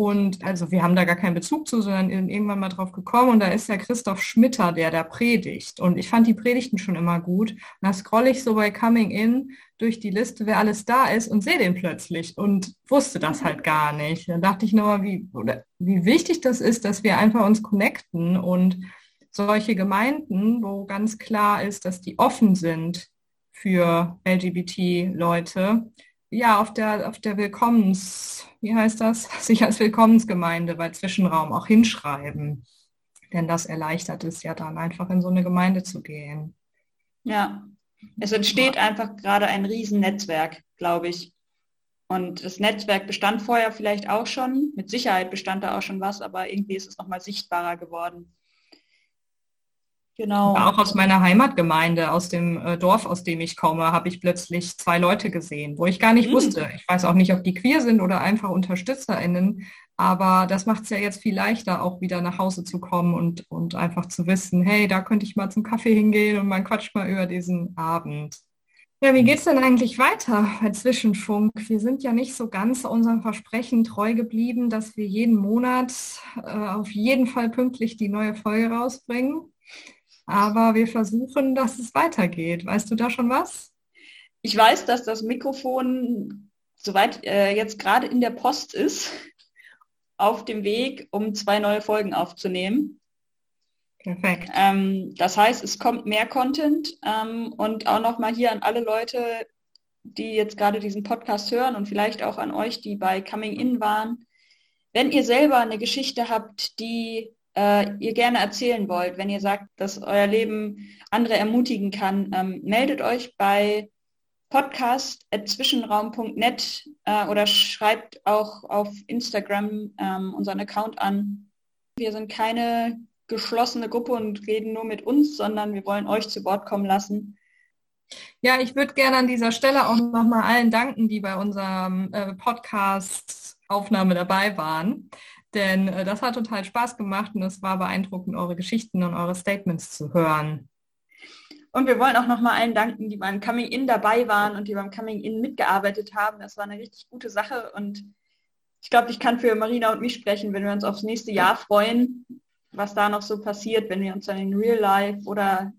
C: und also wir haben da gar keinen Bezug zu, sondern irgendwann mal drauf gekommen und da ist der Christoph Schmitter, der da predigt. Und ich fand die Predigten schon immer gut. Und da scrolle ich so bei Coming In durch die Liste, wer alles da ist und sehe den plötzlich und wusste das halt gar nicht. Da dachte ich nochmal, wie, oder wie wichtig das ist, dass wir einfach uns connecten und solche Gemeinden, wo ganz klar ist, dass die offen sind für LGBT-Leute, ja, auf der, auf der Willkommens, wie heißt das, sich als Willkommensgemeinde bei Zwischenraum auch hinschreiben. Denn das erleichtert es ja dann einfach in so eine Gemeinde zu gehen.
B: Ja, es entsteht einfach gerade ein Riesennetzwerk, glaube ich. Und das Netzwerk bestand vorher vielleicht auch schon, mit Sicherheit bestand da auch schon was, aber irgendwie ist es nochmal sichtbarer geworden.
C: Genau. Auch aus meiner Heimatgemeinde, aus dem äh, Dorf, aus dem ich komme, habe ich plötzlich zwei Leute gesehen, wo ich gar nicht mhm. wusste. Ich weiß auch nicht, ob die queer sind oder einfach UnterstützerInnen. Aber das macht es ja jetzt viel leichter, auch wieder nach Hause zu kommen und, und einfach zu wissen, hey, da könnte ich mal zum Kaffee hingehen und man quatscht mal über diesen Abend. Ja, wie geht es denn eigentlich weiter bei Zwischenfunk? Wir sind ja nicht so ganz unserem Versprechen treu geblieben, dass wir jeden Monat äh, auf jeden Fall pünktlich die neue Folge rausbringen. Aber wir versuchen, dass es weitergeht. Weißt du da schon was?
B: Ich weiß, dass das Mikrofon soweit äh, jetzt gerade in der Post ist, auf dem Weg, um zwei neue Folgen aufzunehmen.
C: Perfekt.
B: Ähm, das heißt, es kommt mehr Content ähm, und auch nochmal hier an alle Leute, die jetzt gerade diesen Podcast hören und vielleicht auch an euch, die bei Coming In waren. Wenn ihr selber eine Geschichte habt, die äh, ihr gerne erzählen wollt, wenn ihr sagt, dass euer Leben andere ermutigen kann, ähm, meldet euch bei podcast.zwischenraum.net äh, oder schreibt auch auf Instagram ähm, unseren Account an. Wir sind keine geschlossene Gruppe und reden nur mit uns, sondern wir wollen euch zu Wort kommen lassen.
C: Ja, ich würde gerne an dieser Stelle auch nochmal allen danken, die bei unserem äh, Podcast Aufnahme dabei waren. Denn äh, das hat total Spaß gemacht und es war beeindruckend, eure Geschichten und eure Statements zu hören.
B: Und wir wollen auch nochmal allen danken, die beim Coming In dabei waren und die beim Coming In mitgearbeitet haben. Das war eine richtig gute Sache und ich glaube, ich kann für Marina und mich sprechen, wenn wir uns aufs nächste Jahr freuen, was da noch so passiert, wenn wir uns dann in Real Life oder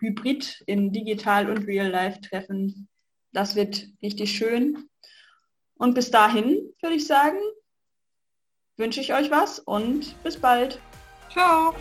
B: Hybrid in digital und Real Life treffen. Das wird richtig schön. Und bis dahin würde ich sagen, wünsche ich euch was und bis bald.
C: Ciao.